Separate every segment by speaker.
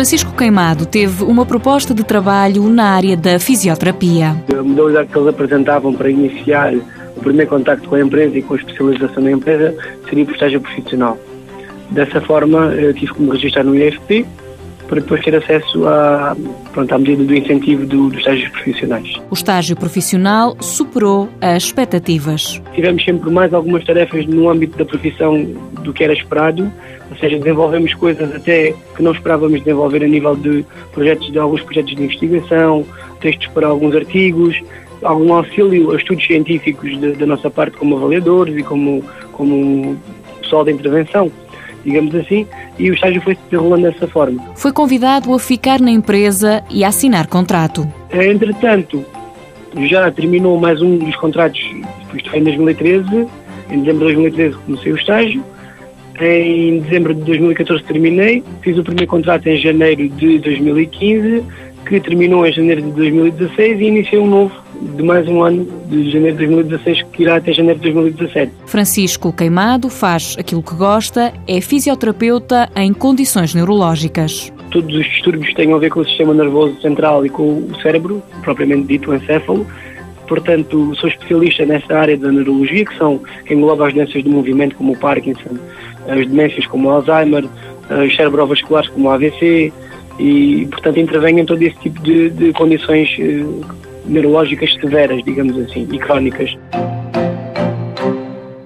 Speaker 1: Francisco Queimado teve uma proposta de trabalho na área da fisioterapia.
Speaker 2: A modalidade que eles apresentavam para iniciar o primeiro contacto com a empresa e com a especialização da empresa seria por estágio profissional. Dessa forma, eu tive que me registrar no IFP para depois ter acesso à, pronto, à medida do incentivo do, dos estágios profissionais.
Speaker 1: O estágio profissional superou as expectativas.
Speaker 2: Tivemos sempre mais algumas tarefas no âmbito da profissão do que era esperado, ou seja, desenvolvemos coisas até que não esperávamos desenvolver a nível de projetos de alguns projetos de investigação, textos para alguns artigos, algum auxílio a estudos científicos da nossa parte como avaliadores e como, como pessoal da intervenção digamos assim, e o estágio foi se desenrolando dessa forma.
Speaker 1: Foi convidado a ficar na empresa e a assinar contrato.
Speaker 2: Entretanto, já terminou mais um dos contratos, isto foi em 2013, em dezembro de 2013 comecei o estágio, em dezembro de 2014 terminei, fiz o primeiro contrato em janeiro de 2015, que terminou em janeiro de 2016 e iniciei um novo de mais um ano, de janeiro de 2016, que irá até janeiro de 2017.
Speaker 1: Francisco Queimado faz aquilo que gosta, é fisioterapeuta em condições neurológicas.
Speaker 2: Todos os distúrbios tenham a ver com o sistema nervoso central e com o cérebro, propriamente dito o encéfalo, portanto, sou especialista nessa área da neurologia, que são que engloba as doenças do movimento, como o Parkinson, as demências como o Alzheimer, os cerebrovasculares como o AVC, e, portanto, intervenho em todo esse tipo de, de condições eh, neurológicas severas, digamos assim, e crónicas.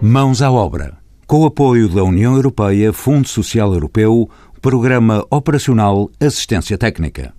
Speaker 3: Mãos à obra. Com o apoio da União Europeia, Fundo Social Europeu, Programa Operacional Assistência Técnica.